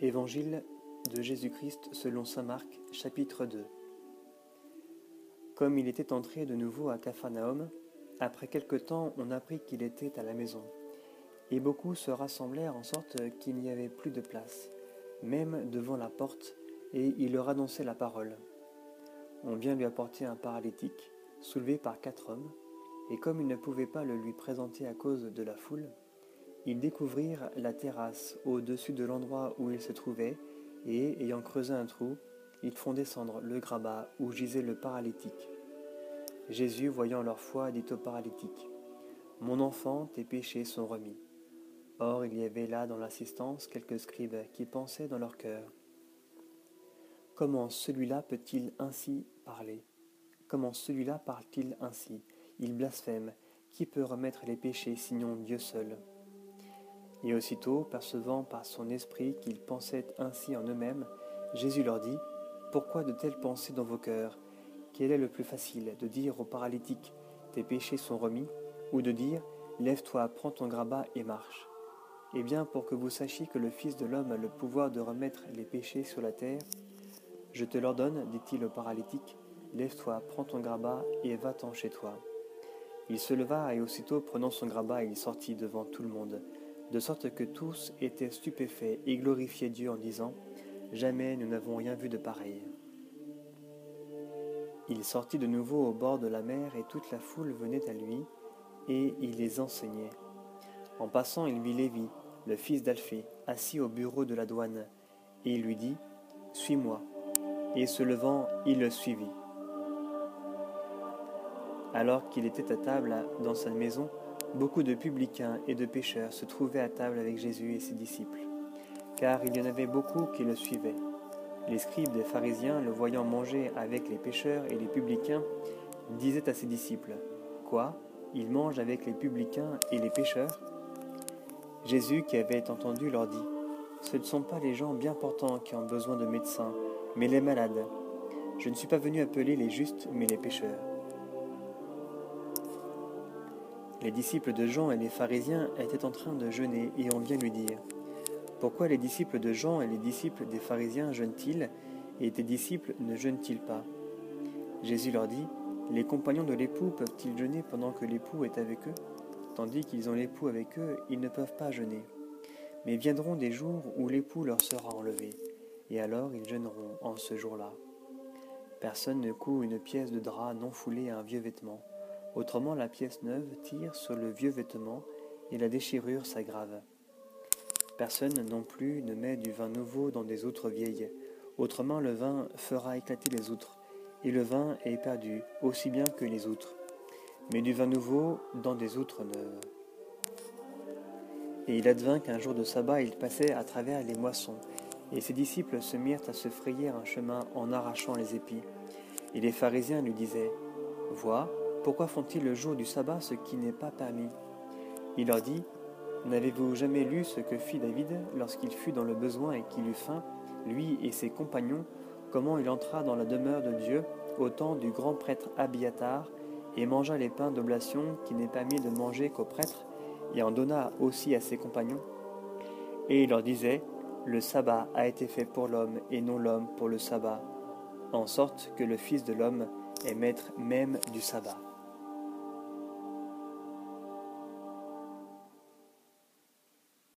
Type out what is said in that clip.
Évangile de Jésus-Christ selon Saint Marc, chapitre 2 Comme il était entré de nouveau à Capharnaüm, après quelque temps on apprit qu'il était à la maison. Et beaucoup se rassemblèrent en sorte qu'il n'y avait plus de place, même devant la porte, et il leur annonçait la parole. On vient lui apporter un paralytique, soulevé par quatre hommes, et comme il ne pouvait pas le lui présenter à cause de la foule, ils découvrirent la terrasse au-dessus de l'endroit où ils se trouvaient, et, ayant creusé un trou, ils font descendre le grabat où gisait le paralytique. Jésus, voyant leur foi, dit au paralytique, Mon enfant, tes péchés sont remis. Or il y avait là dans l'assistance quelques scribes qui pensaient dans leur cœur, Comment celui-là peut-il ainsi parler? Comment celui-là parle-t-il ainsi? Il blasphème. Qui peut remettre les péchés sinon Dieu seul? Et aussitôt, percevant par son esprit qu'ils pensaient ainsi en eux-mêmes, Jésus leur dit, Pourquoi de telles pensées dans vos cœurs? Quel est le plus facile, de dire au paralytique, Tes péchés sont remis, ou de dire, Lève-toi, prends ton grabat et marche Eh bien, pour que vous sachiez que le Fils de l'homme a le pouvoir de remettre les péchés sur la terre, je te l'ordonne, dit-il au paralytique, Lève-toi, prends ton grabat et va-t'en chez toi. Il se leva et aussitôt prenant son grabat, il sortit devant tout le monde de sorte que tous étaient stupéfaits et glorifiaient Dieu en disant Jamais nous n'avons rien vu de pareil. Il sortit de nouveau au bord de la mer et toute la foule venait à lui, et il les enseignait. En passant, il vit Lévi, le fils d'Alphée, assis au bureau de la douane, et il lui dit Suis-moi. Et se levant, il le suivit. Alors qu'il était à table dans sa maison, Beaucoup de publicains et de pécheurs se trouvaient à table avec Jésus et ses disciples, car il y en avait beaucoup qui le suivaient. Les scribes des pharisiens, le voyant manger avec les pécheurs et les publicains, disaient à ses disciples, Quoi Il mange avec les publicains et les pécheurs Jésus, qui avait entendu, leur dit, Ce ne sont pas les gens bien portants qui ont besoin de médecins, mais les malades. Je ne suis pas venu appeler les justes, mais les pécheurs. Les disciples de Jean et les pharisiens étaient en train de jeûner et on vient lui dire Pourquoi les disciples de Jean et les disciples des pharisiens jeûnent-ils et tes disciples ne jeûnent-ils pas? Jésus leur dit Les compagnons de l'époux peuvent-ils jeûner pendant que l'époux est avec eux? Tandis qu'ils ont l'époux avec eux, ils ne peuvent pas jeûner. Mais viendront des jours où l'époux leur sera enlevé, et alors ils jeûneront en ce jour-là. Personne ne coud une pièce de drap non foulée à un vieux vêtement Autrement, la pièce neuve tire sur le vieux vêtement et la déchirure s'aggrave. Personne non plus ne met du vin nouveau dans des outres vieilles. Autrement, le vin fera éclater les outres, et le vin est perdu, aussi bien que les outres. Mais du vin nouveau dans des outres neuves. Et il advint qu'un jour de sabbat, il passait à travers les moissons, et ses disciples se mirent à se frayer un chemin en arrachant les épis. Et les pharisiens lui disaient Vois, pourquoi font-ils le jour du sabbat ce qui n'est pas permis? Il leur dit N'avez-vous jamais lu ce que fit David lorsqu'il fut dans le besoin et qu'il eut faim, lui et ses compagnons, comment il entra dans la demeure de Dieu au temps du grand prêtre Abiatar et mangea les pains d'oblation qui n'est pas mis de manger qu'au prêtre et en donna aussi à ses compagnons? Et il leur disait Le sabbat a été fait pour l'homme et non l'homme pour le sabbat, en sorte que le Fils de l'homme est maître même du sabbat.